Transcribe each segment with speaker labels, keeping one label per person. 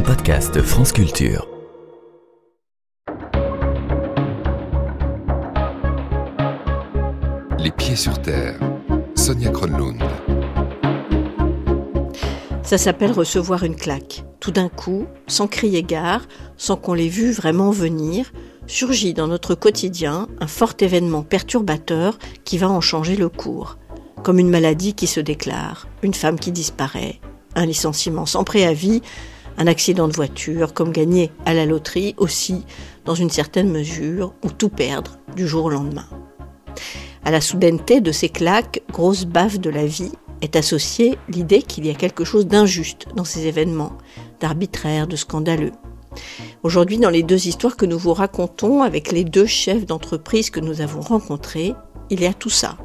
Speaker 1: un podcast France Culture.
Speaker 2: Les pieds sur terre. Sonia Kronlund.
Speaker 3: Ça s'appelle recevoir une claque. Tout d'un coup, sans crier gare, sans qu'on l'ait vu vraiment venir, surgit dans notre quotidien un fort événement perturbateur qui va en changer le cours. Comme une maladie qui se déclare, une femme qui disparaît, un licenciement sans préavis, un accident de voiture, comme gagner à la loterie aussi, dans une certaine mesure, ou tout perdre du jour au lendemain. À la soudaineté de ces claques, grosse baffe de la vie, est associée l'idée qu'il y a quelque chose d'injuste dans ces événements, d'arbitraire, de scandaleux. Aujourd'hui, dans les deux histoires que nous vous racontons avec les deux chefs d'entreprise que nous avons rencontrés, il y a tout ça.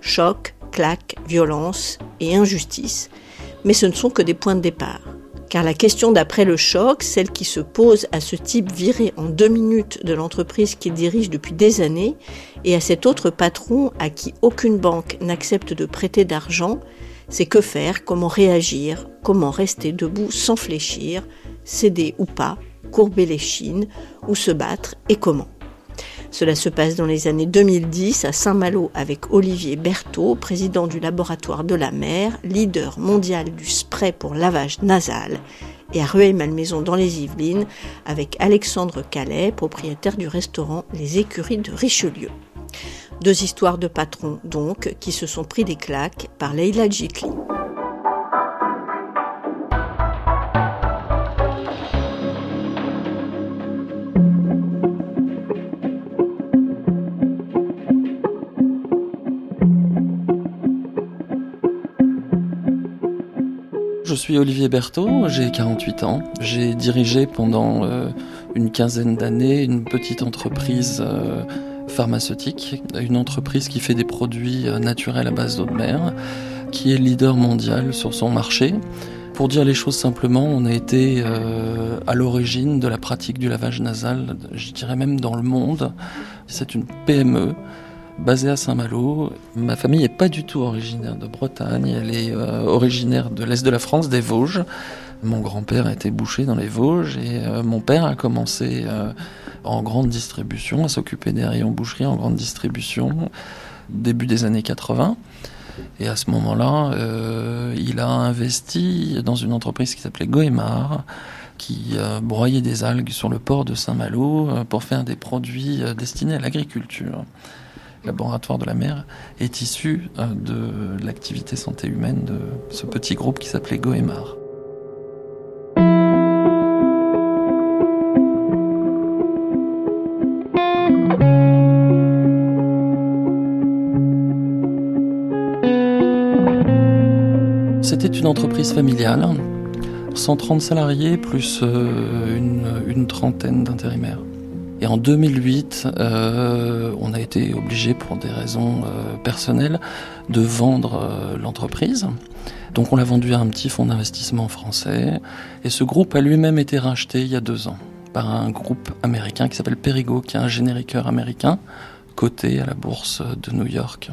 Speaker 3: Choc, claque, violence et injustice. Mais ce ne sont que des points de départ. Car la question d'après le choc, celle qui se pose à ce type viré en deux minutes de l'entreprise qu'il dirige depuis des années, et à cet autre patron à qui aucune banque n'accepte de prêter d'argent, c'est que faire, comment réagir, comment rester debout sans fléchir, céder ou pas, courber les chines, ou se battre et comment. Cela se passe dans les années 2010 à Saint-Malo avec Olivier Berthaud, président du laboratoire de la mer, leader mondial du spray pour lavage nasal, et à Rueil-Malmaison dans les Yvelines avec Alexandre Calais, propriétaire du restaurant Les Écuries de Richelieu. Deux histoires de patrons donc qui se sont pris des claques par Leila Jikli.
Speaker 4: Je suis Olivier Berthaud, j'ai 48 ans. J'ai dirigé pendant euh, une quinzaine d'années une petite entreprise euh, pharmaceutique, une entreprise qui fait des produits euh, naturels à base d'eau de mer, qui est leader mondial sur son marché. Pour dire les choses simplement, on a été à l'origine de la pratique du lavage nasal, je dirais même dans le monde. C'est une PME basée à Saint-Malo. Ma famille n'est pas du tout originaire de Bretagne, elle est euh, originaire de l'Est de la France, des Vosges. Mon grand-père était bouché dans les Vosges et euh, mon père a commencé euh, en grande distribution, à s'occuper des rayons boucherie en grande distribution, début des années 80. Et à ce moment-là, il a investi dans une entreprise qui s'appelait Goemar, qui broyait des algues sur le port de Saint-Malo pour faire des produits destinés à l'agriculture laboratoire de la mer, est issu euh, de l'activité santé humaine de ce petit groupe qui s'appelait Goemar. C'était une entreprise familiale, 130 salariés plus euh, une, une trentaine d'intérimaires. Et en 2008, euh, on a été obligé, pour des raisons euh, personnelles, de vendre euh, l'entreprise. Donc on l'a vendu à un petit fonds d'investissement français. Et ce groupe a lui-même été racheté il y a deux ans par un groupe américain qui s'appelle Perigo, qui est un génériqueur américain coté à la bourse de New York.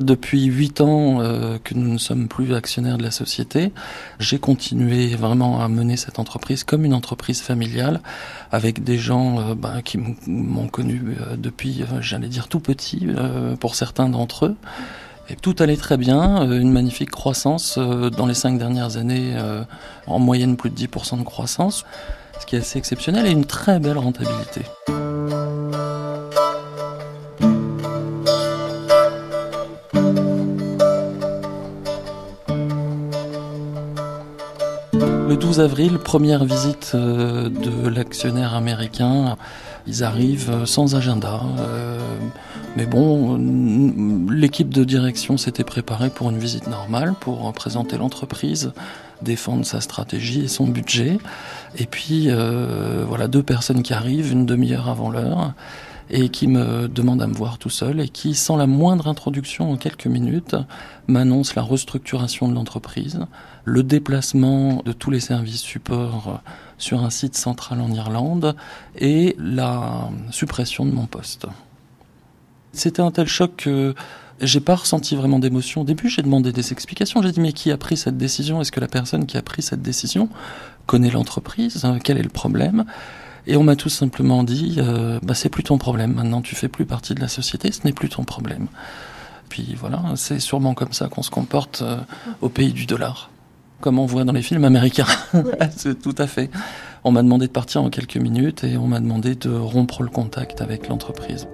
Speaker 4: Depuis huit ans euh, que nous ne sommes plus actionnaires de la société, j'ai continué vraiment à mener cette entreprise comme une entreprise familiale, avec des gens euh, bah, qui m'ont connu euh, depuis, j'allais dire tout petit, pour certains d'entre eux. Et tout allait très bien, une magnifique croissance dans les cinq dernières années, en moyenne plus de 10% de croissance, ce qui est assez exceptionnel et une très belle rentabilité. Le 12 avril, première visite euh, de l'actionnaire américain. Ils arrivent euh, sans agenda. Euh, mais bon, l'équipe de direction s'était préparée pour une visite normale, pour présenter l'entreprise, défendre sa stratégie et son budget. Et puis, voilà, deux personnes qui arrivent une demi-heure avant l'heure et qui me demande à me voir tout seul et qui, sans la moindre introduction en quelques minutes, m'annonce la restructuration de l'entreprise, le déplacement de tous les services supports sur un site central en Irlande et la suppression de mon poste. C'était un tel choc que J'ai pas ressenti vraiment d'émotion. Au début, j'ai demandé des explications. J'ai dit mais qui a pris cette décision? Est-ce que la personne qui a pris cette décision connaît l'entreprise? Quel est le problème? Et on m'a tout simplement dit euh, bah, c'est plus ton problème. Maintenant, tu fais plus partie de la société. Ce n'est plus ton problème. Puis voilà, c'est sûrement comme ça qu'on se comporte euh, au pays du dollar, comme on voit dans les films américains. c'est tout à fait. On m'a demandé de partir en quelques minutes et on m'a demandé de rompre le contact avec l'entreprise.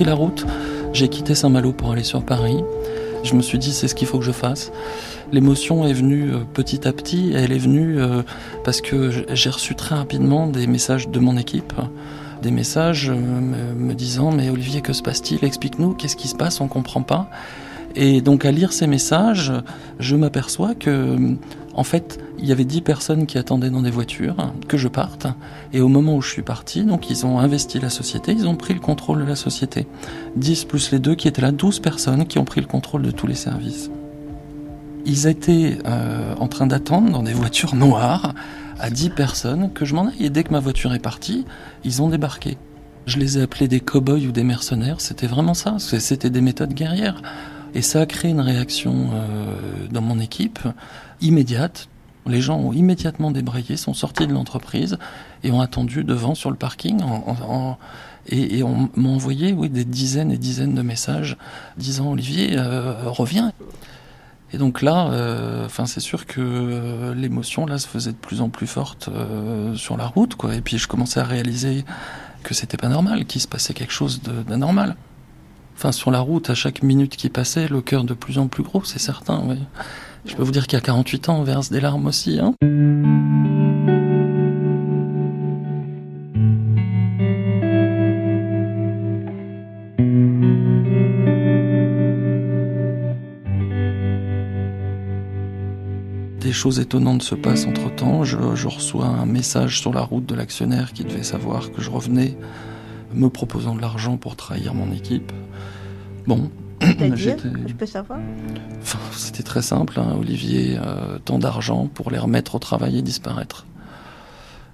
Speaker 4: La route, j'ai quitté Saint-Malo pour aller sur Paris. Je me suis dit, c'est ce qu'il faut que je fasse. L'émotion est venue euh, petit à petit, et elle est venue euh, parce que j'ai reçu très rapidement des messages de mon équipe, des messages euh, me disant, mais Olivier, que se passe-t-il? Explique-nous, qu'est-ce qui se passe? On comprend pas. Et donc à lire ces messages, je m'aperçois que, en fait, il y avait dix personnes qui attendaient dans des voitures que je parte. Et au moment où je suis parti, donc ils ont investi la société, ils ont pris le contrôle de la société. 10 plus les deux qui étaient là, 12 personnes qui ont pris le contrôle de tous les services. Ils étaient euh, en train d'attendre dans des voitures noires à 10 personnes que je m'en aille. Et dès que ma voiture est partie, ils ont débarqué. Je les ai appelés des cow-boys ou des mercenaires. C'était vraiment ça. C'était des méthodes guerrières. Et ça a créé une réaction euh, dans mon équipe immédiate. Les gens ont immédiatement débrayé, sont sortis de l'entreprise et ont attendu devant sur le parking. Et, et, on m'a envoyé oui, des dizaines et dizaines de messages disant Olivier, euh, reviens. Et donc là, euh, c'est sûr que euh, l'émotion se faisait de plus en plus forte euh, sur la route. Et puis je commençais à réaliser que c'était pas normal, qu'il se passait quelque chose d'anormal. Enfin sur la route, à chaque minute qui passait, le cœur de plus en plus gros, c'est certain. Oui. Je peux vous dire qu'à 48 ans, on verse des larmes aussi. Hein des choses étonnantes se passent entre temps. Je, je, reçois un message sur la route de l'actionnaire qui devait savoir que je revenais, me proposant de l'argent pour trahir mon équipe. Bon.
Speaker 3: Peux savoir
Speaker 4: enfin, C'était très simple, hein, Olivier, euh, tant d'argent pour les remettre au travail et disparaître.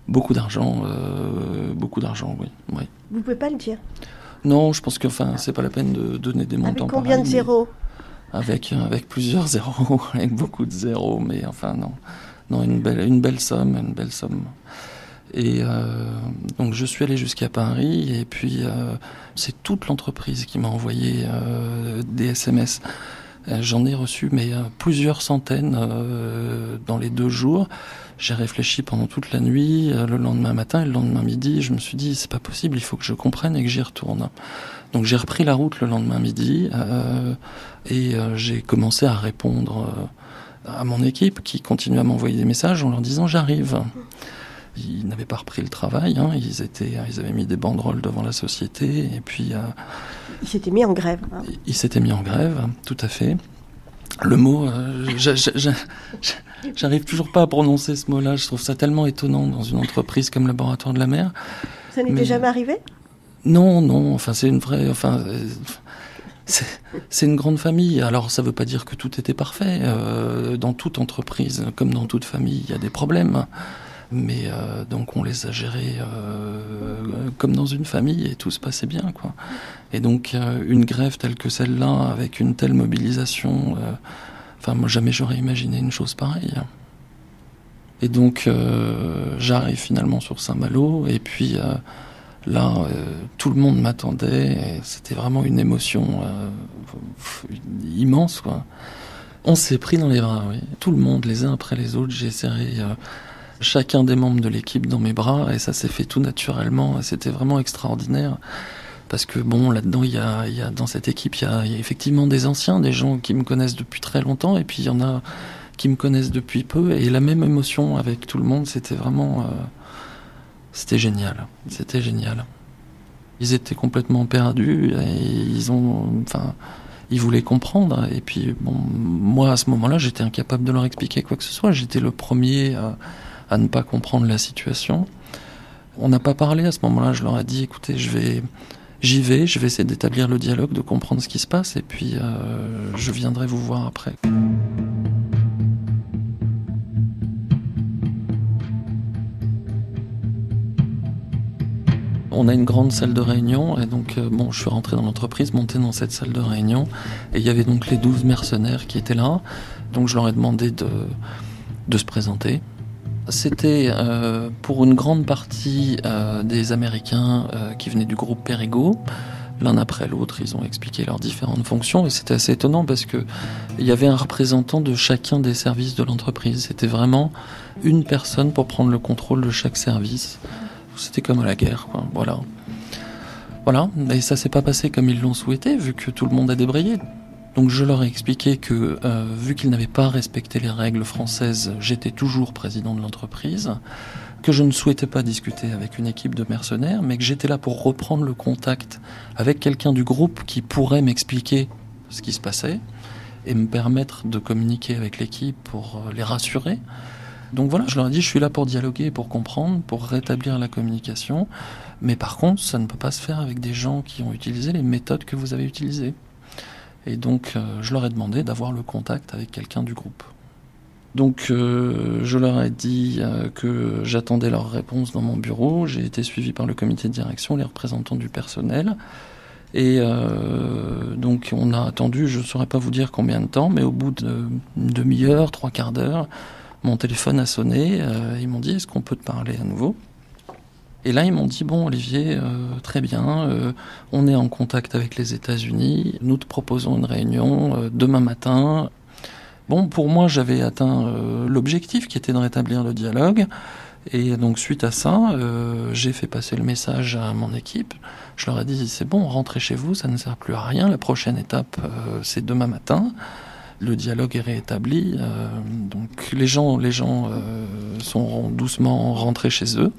Speaker 4: Beaucoup d'argent, euh, beaucoup d'argent, oui, oui.
Speaker 3: Vous pouvez pas le dire
Speaker 4: Non, je pense que enfin, c'est pas la peine de donner des montants.
Speaker 3: Avec combien de zéros?
Speaker 4: Avec, avec plusieurs zéros, avec beaucoup de zéros, mais enfin non, non une belle, une belle somme, une belle somme. Et euh, donc je suis allé jusqu'à Paris et puis euh, c'est toute l'entreprise qui m'a envoyé euh, des SMS. J'en ai reçu mais plusieurs centaines dans les deux jours. J'ai réfléchi pendant toute la nuit, le lendemain matin et le lendemain midi. Je me suis dit c'est pas possible, il faut que je comprenne et que j'y retourne. Donc j'ai repris la route le lendemain midi euh, et euh, j'ai commencé à répondre euh, à mon équipe qui continue à m'envoyer des messages en leur disant j'arrive. Ils n'avaient pas repris le travail, hein, ils, étaient, ils avaient mis des banderoles devant la société et puis... Euh,
Speaker 3: ils s'étaient mis en grève. Hein.
Speaker 4: Ils s'étaient mis en grève, tout à fait. Le mot, euh, j'arrive toujours pas à prononcer ce mot-là, je trouve ça tellement étonnant dans une entreprise comme Laboratoire de la Mer.
Speaker 3: Ça n'était jamais arrivé?
Speaker 4: Non, non, enfin c'est une vraie, enfin c'est une grande famille. Alors ça ne veut pas dire que tout était parfait. Euh, dans toute entreprise, comme dans toute famille, il y a des problèmes. Mais euh, donc on les a gérés euh, comme dans une famille et tout se passait bien, quoi. Et donc euh, une grève telle que celle-là, avec une telle mobilisation, enfin moi jamais j'aurais imaginé une chose pareille. Et donc j'arrive finalement sur Saint-Malo et puis Là, tout le monde m'attendait. C'était vraiment une émotion immense, quoi. On s'est pris dans les bras, oui. Tout le monde, les uns après les autres. J'ai serré chacun des membres de l'équipe dans mes bras et ça s'est fait tout naturellement. C'était vraiment extraordinaire. Parce que bon, là-dedans, il y a, dans cette équipe, il y, a, effectivement des anciens, des gens qui me connaissent depuis très longtemps, et puis il y en a qui me connaissent depuis peu. Et la même émotion avec tout le monde, c'était vraiment. Euh, c'était génial. C'était génial. Ils étaient complètement perdus et ils ont, enfin, ils voulaient comprendre. Et puis, bon, moi à ce moment-là, j'étais incapable de leur expliquer quoi que ce soit. J'étais le premier à, à, ne pas comprendre la situation. On n'a pas parlé à ce moment-là, je leur ai dit écoutez, je vais j'y vais, je vais essayer d'établir le dialogue, de comprendre ce qui se passe et puis euh, je viendrai vous voir après. On a une grande salle de réunion et donc euh, bon, je suis rentré dans l'entreprise, monté dans cette salle de réunion et il y avait donc les 12 mercenaires qui étaient là. Donc je leur ai demandé de, de se présenter. C'était euh, pour une grande partie euh, des Américains qui venaient du groupe Perigo. L'un après l'autre, ils ont expliqué leurs différentes fonctions et c'était assez étonnant parce que il y avait un représentant de chacun des services de l'entreprise. C'était vraiment une personne pour prendre le contrôle de chaque service. C'était comme à la guerre, quoi. Voilà. Voilà. Et ça s'est pas passé comme ils l'ont souhaité, vu que tout le monde a débrayé. Donc je leur ai expliqué que, euh, vu qu'ils n'avaient pas respecté les règles françaises, j'étais toujours président de l'entreprise, que je ne souhaitais pas discuter avec une équipe de mercenaires, mais que j'étais là pour reprendre le contact avec quelqu'un du groupe qui pourrait m'expliquer ce qui se passait et me permettre de communiquer avec l'équipe pour euh, les rassurer. Donc voilà, je leur ai dit, je suis là pour dialoguer, pour comprendre, pour rétablir la communication. Mais par contre, ça ne peut pas se faire avec des gens qui ont utilisé les méthodes que vous avez utilisées. Et donc, euh, je leur ai demandé d'avoir le contact avec quelqu'un du groupe. Donc, euh, je leur ai dit euh, que j'attendais leur réponse dans mon bureau. J'ai été suivi par le comité de direction, les représentants du personnel. Et donc, on a attendu, je ne saurais pas vous dire combien de temps, mais au bout d'une demi-heure, trois quarts d'heure, mon téléphone a sonné, ils m'ont dit est-ce qu'on peut te parler à nouveau? Et là ils m'ont dit bon Olivier, euh, très bien, euh, on est en contact avec les États-Unis, nous te proposons une réunion demain matin. Bon, pour moi j'avais atteint l'objectif qui était de rétablir le dialogue. Et donc suite à ça, j'ai fait passer le message à mon équipe. Je leur ai dit c'est bon, rentrez chez vous, ça ne sert plus à rien. La prochaine étape, c'est demain matin le dialogue est rétabli. Euh, donc les gens, les gens euh, sont doucement rentrés chez eux.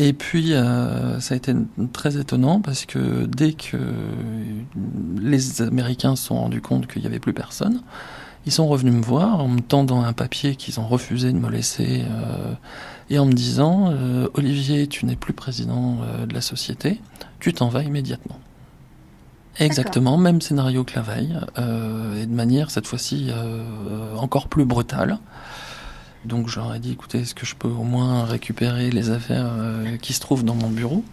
Speaker 4: Et puis, euh, ça a été très étonnant parce que dès que les Américains se sont rendus compte qu'il n'y avait plus personne, ils sont revenus me voir en me tendant un papier qu'ils ont refusé de me laisser et en me disant Olivier, tu n'es plus président de la société, tu t'en vas immédiatement. Exactement, même scénario que la veille, euh, et de manière cette fois-ci euh, encore plus brutale. Donc j'aurais dit, écoutez, est-ce que je peux au moins récupérer les affaires euh, qui se trouvent dans mon bureau?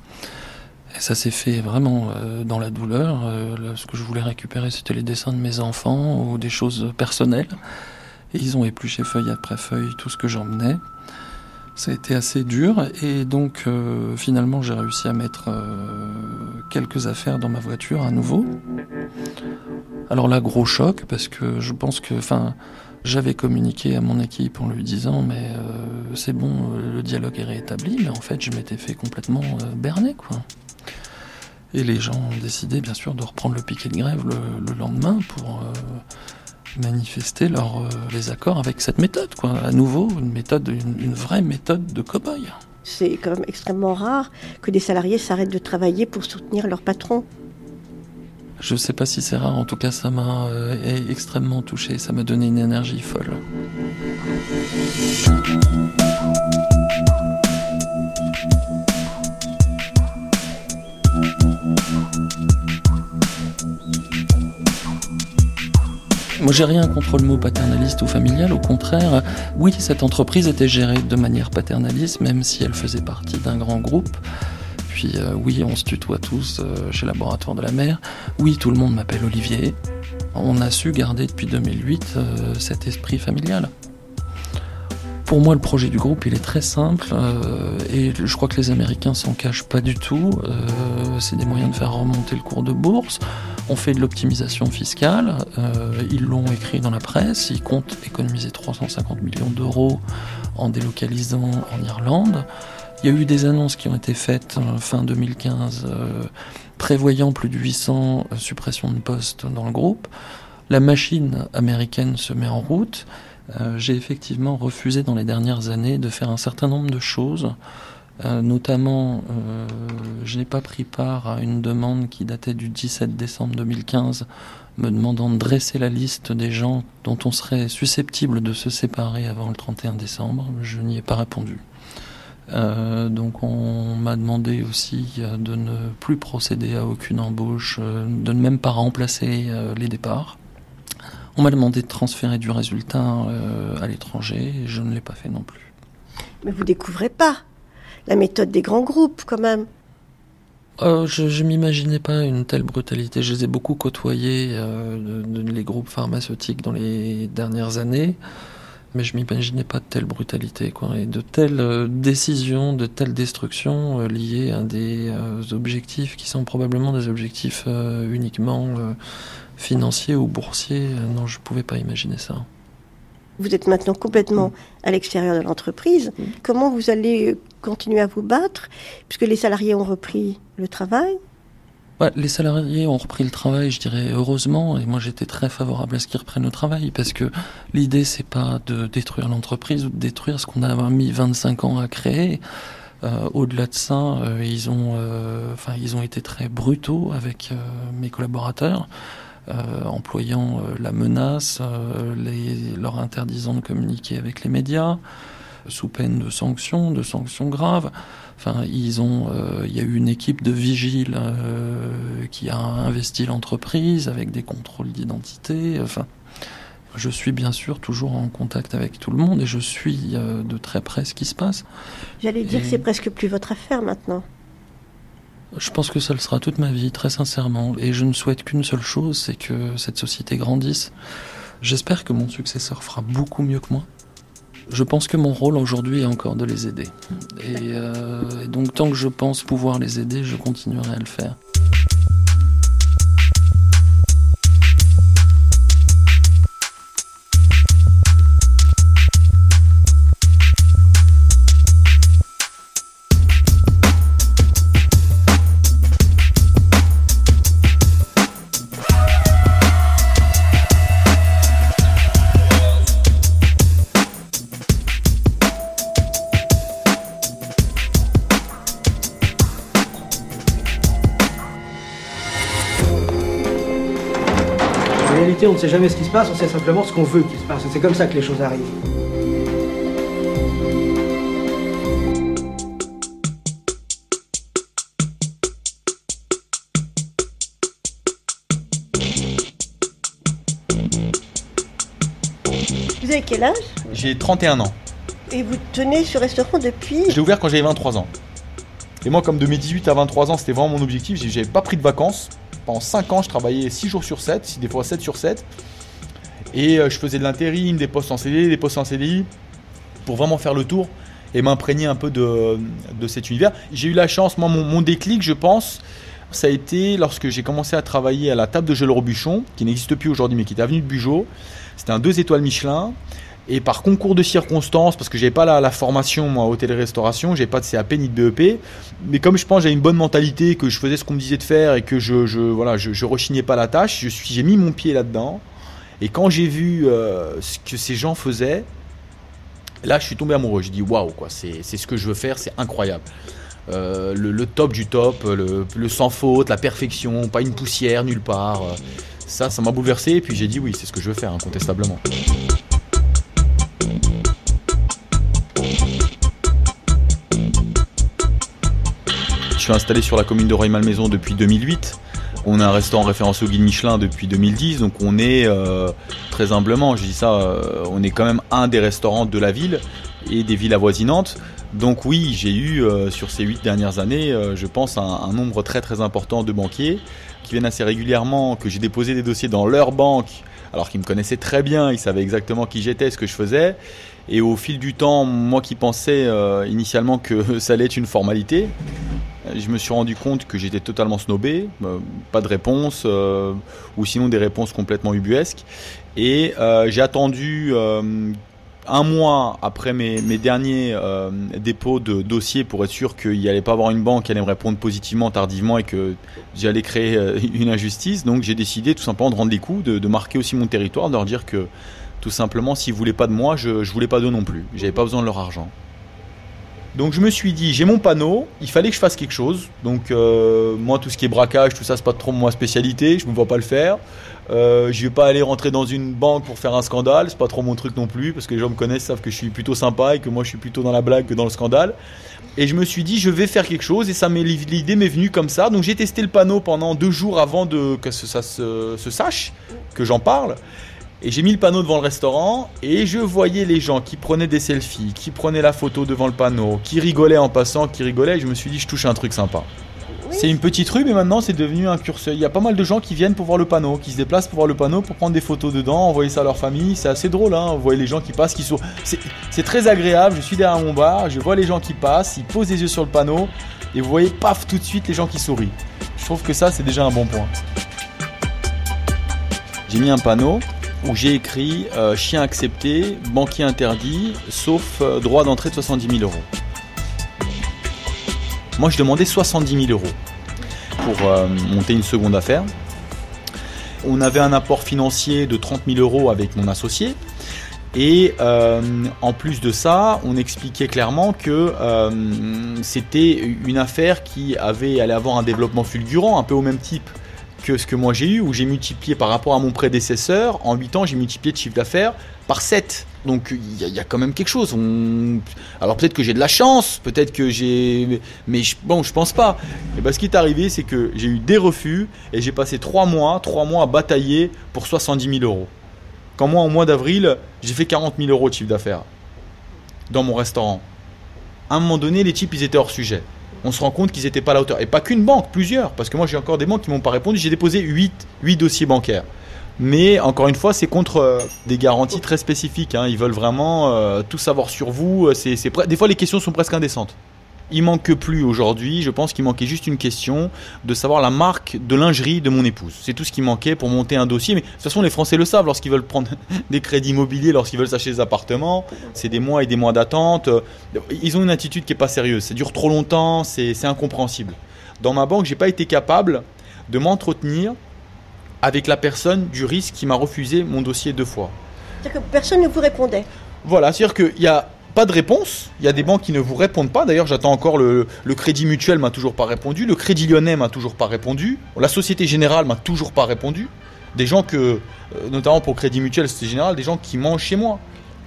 Speaker 4: Et ça s'est fait vraiment dans la douleur. ce que je voulais récupérer, c'était les dessins de mes enfants ou des choses personnelles. Et ils ont épluché feuille après feuille tout ce que j'emmenais. Ça a été assez dur et donc euh, finalement j'ai réussi à mettre euh, quelques affaires dans ma voiture à nouveau. Alors là gros choc parce que je pense que enfin j'avais communiqué à mon équipe en lui disant mais euh, c'est bon le dialogue est réétabli mais en fait je m'étais fait complètement berner quoi. Et les gens ont décidé bien sûr de reprendre le piquet de grève le, le lendemain pour manifester leur, euh, les accords avec cette méthode, quoi. À nouveau, une méthode, une, vraie méthode de cow-boy.
Speaker 5: C'est quand même extrêmement rare que des salariés s'arrêtent de travailler pour soutenir leur patron.
Speaker 4: Je ne sais pas si c'est rare, en tout cas ça m'a euh, extrêmement touché, ça m'a donné une énergie folle. Moi, j'ai rien contre le mot paternaliste ou familial. Au contraire, oui, cette entreprise était gérée de manière paternaliste, même si elle faisait partie d'un grand groupe. Puis euh, oui, on se tutoie tous euh, chez Laboratoire de la Mer. Oui, tout le monde m'appelle Olivier. On a su garder depuis 2008 euh, cet esprit familial. Pour moi, le projet du groupe, il est très simple et je crois que les Américains s'en cachent pas du tout. c'est des moyens de faire remonter le cours de bourse. On fait de l'optimisation fiscale, ils l'ont écrit dans la presse, ils comptent économiser 350 millions d'euros en délocalisant en Irlande. Il y a eu des annonces qui ont été faites euh, fin 2015 euh, prévoyant plus de 800 suppressions de postes dans le groupe. La machine américaine se met en route. J'ai effectivement refusé dans les dernières années de faire un certain nombre de choses euh, notamment, euh, je n'ai pas pris part à une demande qui datait du 17 décembre 2015, me demandant de dresser la liste des gens dont on serait susceptible de se séparer avant le 31 décembre. Je n'y ai pas répondu. Euh, donc on m'a demandé aussi euh, de ne plus procéder à aucune embauche, euh, de ne même pas remplacer les départs. On m'a demandé de transférer du résultat à l'étranger et je ne l'ai pas fait non plus.
Speaker 5: Mais vous découvrez pas la méthode des grands groupes quand même.
Speaker 4: je ne m'imaginais pas une telle brutalité. Je les ai beaucoup côtoyés, les groupes pharmaceutiques, dans les dernières années mais je m'imaginais pas de telle brutalité, quoi, et de telles euh, décisions, de telles destructions euh, liées à des euh, objectifs qui sont probablement des objectifs uniquement financiers ou boursiers. non, je pouvais pas imaginer ça.
Speaker 5: Vous êtes maintenant complètement à l'extérieur de l'entreprise. Comment vous allez continuer à vous battre, puisque les salariés ont repris le travail?
Speaker 4: Les salariés ont repris le travail, je dirais heureusement, et moi j'étais très favorable à ce qu'ils reprennent le travail, parce que l'idée c'est pas de détruire l'entreprise ou de détruire ce qu'on a mis 25 ans à créer. Euh, au-delà de ça, euh, ils ont, euh, enfin ils ont été très brutaux avec mes collaborateurs, employant la menace, les, leur interdisant de communiquer avec les médias, sous peine de sanctions, de sanctions graves. Enfin, ils ont, euh, il y a eu une équipe de vigiles euh, qui a investi l'entreprise avec des contrôles d'identité. Enfin, je suis bien sûr toujours en contact avec tout le monde et je suis euh, de très près ce qui se passe.
Speaker 5: J'allais dire que c'est presque plus votre affaire maintenant.
Speaker 4: Je pense que ça le sera toute ma vie, très sincèrement. Et je ne souhaite qu'une seule chose, c'est que cette société grandisse. J'espère que mon successeur fera beaucoup mieux que moi. Je pense que mon rôle aujourd'hui est encore de les aider. Euh, et, donc tant que je pense pouvoir les aider, je continuerai à le faire.
Speaker 6: On ne sait jamais ce qui se passe, on sait simplement ce qu'on veut qu'il se passe. C'est comme ça que les choses arrivent.
Speaker 5: Vous avez quel âge?
Speaker 7: J'ai 31 ans.
Speaker 5: Et vous tenez ce restaurant depuis?
Speaker 7: Je l'ai ouvert quand j'avais 23 ans. Et moi, comme de mes 18 à 23 ans, c'était vraiment mon objectif, j'avais pas pris de vacances. Pendant 5 ans, je travaillais 6 jours sur 7, des fois 7 sur 7. Et euh, je faisais de l'intérim, des postes en CDI, des postes en CDI, pour vraiment faire le tour et m'imprégner un peu de, cet univers. J'ai eu la chance, moi, mon, déclic, je pense, ça a été lorsque j'ai commencé à travailler à la table de Gel Robuchon, qui n'existe plus aujourd'hui, mais qui était avenue de Bugeaud. C'était un 2 étoiles Michelin. Et par concours de circonstances, parce que j'avais pas la, formation moi hôtellerie-restauration, j'ai pas de CAP ni de BEP, mais comme je pense j'avais une bonne mentalité, que je faisais ce qu'on me disait de faire et que je, je voilà je, rechignais pas la tâche, je suis j'ai mis mon pied là-dedans. Et quand j'ai vu euh, ce que ces gens faisaient, là je suis tombé amoureux. Je dis waouh quoi, c'est ce que je veux faire, c'est incroyable. Euh, le, top du top, le, le, sans faute, la perfection, pas une poussière nulle part. ça, ça m'a bouleversé. Et puis j'ai dit oui, c'est ce que je veux faire incontestablement. Suis installé sur la commune de Rueil-Malmaison depuis 2008. On a un restaurant référencé au guide Michelin depuis 2010, donc on est euh, très humblement, je dis ça, euh, on est quand même un des restaurants de la ville et des villes avoisinantes. Donc oui, j'ai eu euh, sur ces huit dernières années, je pense, un, nombre très très important de banquiers qui viennent assez régulièrement, que j'ai déposé des dossiers dans leur banque, alors qu'ils me connaissaient très bien, ils savaient exactement qui j'étais, ce que je faisais. Et au fil du temps, moi qui pensais initialement que ça allait être une formalité, je me suis rendu compte que j'étais totalement snobé, euh, pas de réponse, euh, ou sinon des réponses complètement ubuesques. Et euh, j'ai attendu un mois après mes, derniers dépôts de dossiers pour être sûr qu'il n'y allait pas avoir une banque qui allait me répondre positivement tardivement et que j'allais créer une injustice. Donc j'ai décidé tout simplement de rendre les coups, de, marquer aussi mon territoire, de leur dire que tout simplement s'ils voulaient pas de moi, je ne voulais pas d'eux non plus. J'avais pas besoin de leur argent. Donc je me suis dit, j'ai mon panneau, il fallait que je fasse quelque chose. Donc euh, moi, tout ce qui est braquage, tout ça, c'est pas trop ma spécialité, je me vois pas le faire. Euh, je vais pas aller rentrer dans une banque pour faire un scandale, c'est pas trop mon truc non plus, parce que les gens me connaissent, savent que je suis plutôt sympa et que moi je suis plutôt dans la blague que dans le scandale. Et je me suis dit, je vais faire quelque chose, et ça l'idée m'est venue comme ça. Donc j'ai testé le panneau pendant deux jours avant de, que ça se, se sache, que j'en parle. Et j'ai mis le panneau devant le restaurant et je voyais les gens qui prenaient des selfies, qui prenaient la photo devant le panneau, qui rigolaient en passant, qui rigolaient. Et je me suis dit, je touche un truc sympa. C'est une petite rue, mais maintenant c'est devenu un curseur. Il y a pas mal de gens qui viennent pour voir le panneau, qui se déplacent pour voir le panneau, pour prendre des photos dedans, envoyer ça à leur famille. C'est assez drôle, hein. Vous voyez les gens qui passent, qui sont. C'est très agréable. Je suis derrière mon bar, je vois les gens qui passent, ils posent les yeux sur le panneau, et vous voyez, paf, tout de suite les gens qui sourient. Je trouve que ça, c'est déjà un bon point. J'ai mis un panneau où j'ai écrit euh, chien accepté, banquier interdit, sauf euh, droit d'entrée de 70 000 euros. Moi, je demandais 70 000 euros pour euh, monter une seconde affaire. On avait un apport financier de 30 000 euros avec mon associé. Et en plus de ça, on expliquait clairement que c'était une affaire qui avait allait avoir un développement fulgurant, un peu au même type que ce que moi j'ai eu, où j'ai multiplié par rapport à mon prédécesseur, en 8 ans j'ai multiplié de chiffre d'affaires par 7. Donc il y, a quand même quelque chose. Alors peut-être que j'ai de la chance, peut-être que j'ai... Mais bon, je pense pas. Et ben, ce qui est arrivé, c'est que j'ai eu des refus et j'ai passé 3 mois, 3 mois à batailler pour 70 000 euros. Quand moi, au mois d'avril, j'ai fait 40 000 euros de chiffre d'affaires dans mon restaurant. À un moment donné, les types, ils étaient hors sujet on se rend compte qu'ils n'étaient pas à la hauteur. Et pas qu'une banque, plusieurs. Parce que moi, j'ai encore des banques qui m'ont pas répondu. J'ai déposé 8, 8 dossiers bancaires. Mais encore une fois, c'est contre euh, des garanties très spécifiques. Hein. Ils veulent vraiment euh, tout savoir sur vous. C'est, Des fois, les questions sont presque indécentes. Il manque plus aujourd'hui, je pense qu'il manquait juste une question de savoir la marque de lingerie de mon épouse. C'est tout ce qui manquait pour monter un dossier. Mais de toute façon, les Français le savent lorsqu'ils veulent prendre des crédits immobiliers, lorsqu'ils veulent s'acheter des appartements. C'est des mois et des mois d'attente. Ils ont une attitude qui n'est pas sérieuse. Ça dure trop longtemps, c'est incompréhensible. Dans ma banque, j'ai pas été capable de m'entretenir avec la personne du risque qui m'a refusé mon dossier deux fois.
Speaker 5: C'est-à-dire que personne ne vous répondait
Speaker 7: Voilà, c'est-à-dire qu'il y a pas de réponse. Il y a des banques qui ne vous répondent pas. D'ailleurs, j'attends encore le, Crédit Mutuel m'a toujours pas répondu. Le Crédit Lyonnais m'a toujours pas répondu. La Société Générale m'a toujours pas répondu. Des gens que, euh, notamment pour Crédit Mutuel, Société Générale, des gens qui mangent chez moi,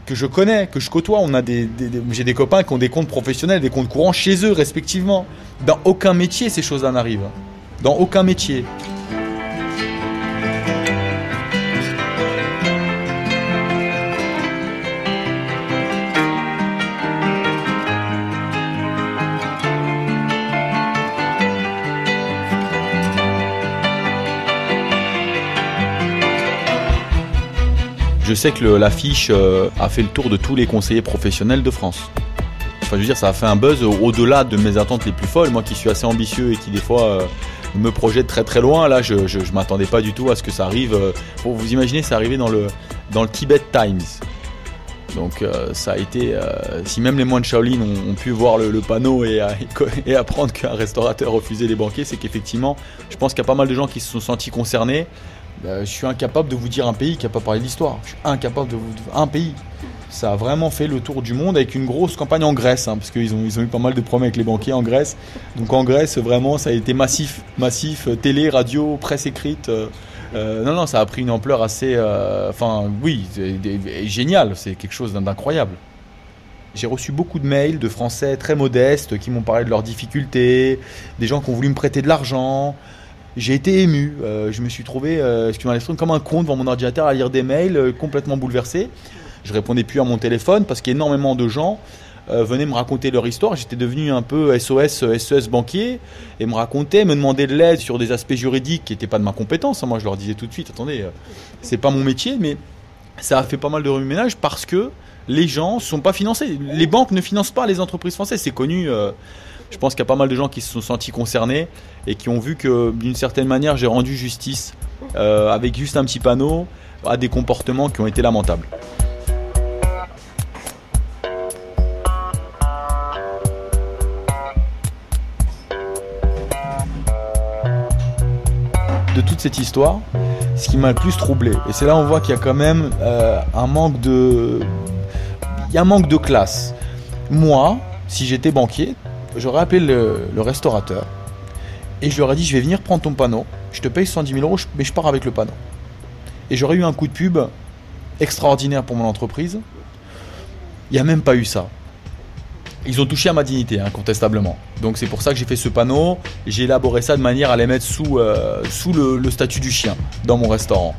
Speaker 7: que je connais, que je côtoie. On a des, j'ai des copains qui ont des comptes professionnels, des comptes courants chez eux respectivement. Dans aucun métier, ces choses-là n'arrivent. Dans aucun métier. Sais que l'affiche euh, a fait le tour de tous les conseillers professionnels de France. Enfin, je veux dire, ça a fait un buzz au-delà de mes attentes les plus folles. Moi qui suis assez ambitieux et qui des fois euh, me projette très très loin, là je ne m'attendais pas du tout à ce que ça arrive. Euh, vous imaginer, c'est arrivé dans le, dans le Tibet Times. Donc ça a été, si même les moines Shaolin ont, pu voir le, panneau et, et apprendre qu'un restaurateur refusait les banquiers, c'est qu'effectivement, je pense qu'il y a pas mal de gens qui se sont sentis concernés. Bah, je suis incapable de vous dire un pays qui n'a pas parlé de l'histoire. Je suis incapable de vous dire un pays. Ça a vraiment fait le tour du monde avec une grosse campagne en Grèce, hein, parce qu'ils ont, ils ont eu pas mal de problèmes avec les banquiers en Grèce. Donc en Grèce, vraiment, ça a été massif, massif, euh, télé, radio, presse écrite. Euh, euh, non, non, ça a pris une ampleur assez, enfin, oui, génial. C'est quelque chose d'incroyable. J'ai reçu beaucoup de mails de Français très modestes qui m'ont parlé de leurs difficultés, des gens qui ont voulu me prêter de l'argent, j'ai été ému. Euh, je me suis trouvé, euh, comme un con devant mon ordinateur à lire des mails euh, complètement bouleversé. Je répondais plus à mon téléphone parce qu'énormément de gens euh, venaient me raconter leur histoire. J'étais devenu un peu SOS, SES banquier et me racontaient, me demandaient de l'aide sur des aspects juridiques qui n'étaient pas de ma compétence. Moi, je leur disais tout de suite, attendez, c'est pas mon métier, mais ça a fait pas mal de remue-ménage parce que les gens ne sont pas financés. Les banques ne financent pas les entreprises françaises, c'est connu je pense qu'il y a pas mal de gens qui se sont sentis concernés et qui ont vu que d'une certaine manière j'ai rendu justice euh, avec juste un petit panneau à des comportements qui ont été lamentables. De toute cette histoire, ce qui m'a le plus troublé, et c'est là on voit qu'il y a quand même euh, un manque de, il y a un manque de classe. Moi,
Speaker 8: si j'étais banquier, j'aurais appelé le, restaurateur et je lui aurais dit je vais venir prendre ton panneau, je te paye 110 000 euros, mais je pars avec le panneau. Et j'aurais eu un coup de pub extraordinaire pour mon entreprise. Il n'y a même pas eu ça. Ils ont touché à ma dignité, incontestablement. Donc c'est pour ça que j'ai fait ce panneau. J'ai élaboré ça de manière à les mettre sous, euh, le statut du chien dans mon restaurant.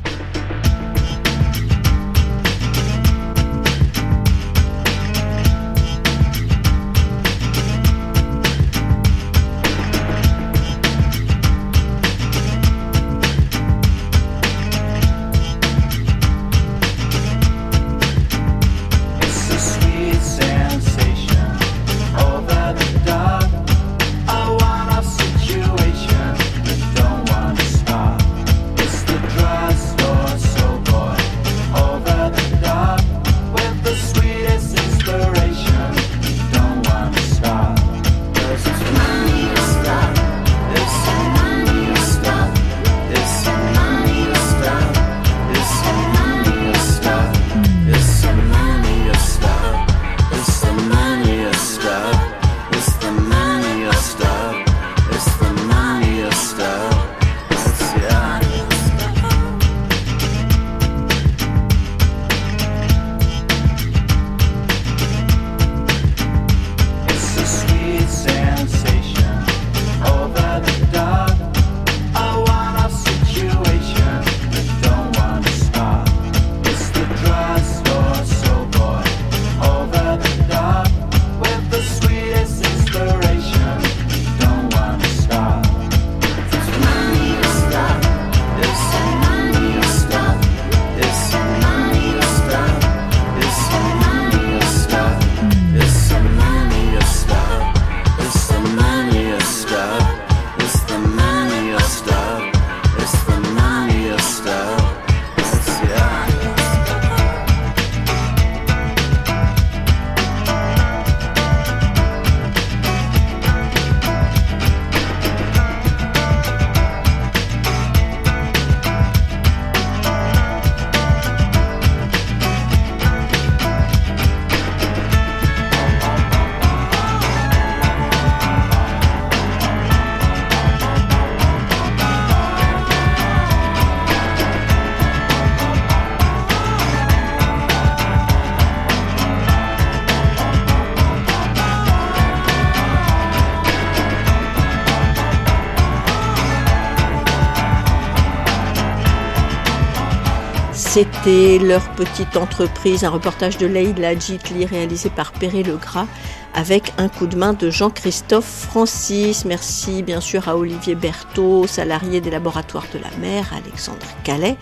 Speaker 3: C'était leur petite entreprise, un reportage de Leïla Jitli réalisé par Perret Legras avec un coup de main de Jean-Christophe Francis. Merci bien sûr à Olivier Berthaud, salarié des laboratoires de la mer, Alexandre Calais,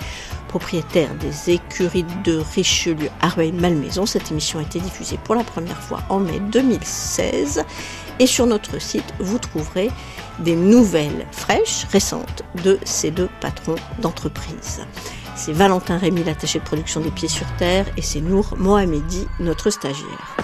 Speaker 3: propriétaire des écuries de Richelieu, Arveil-Malmaison. Cette émission a été diffusée pour la première fois en mai 2016. Et sur notre site, vous trouverez des nouvelles fraîches, récentes, de ces deux patrons d'entreprise. C'est Valentin Rémy, l'attaché de production des Pieds sur Terre, et c'est Nour Mohamedi, notre stagiaire.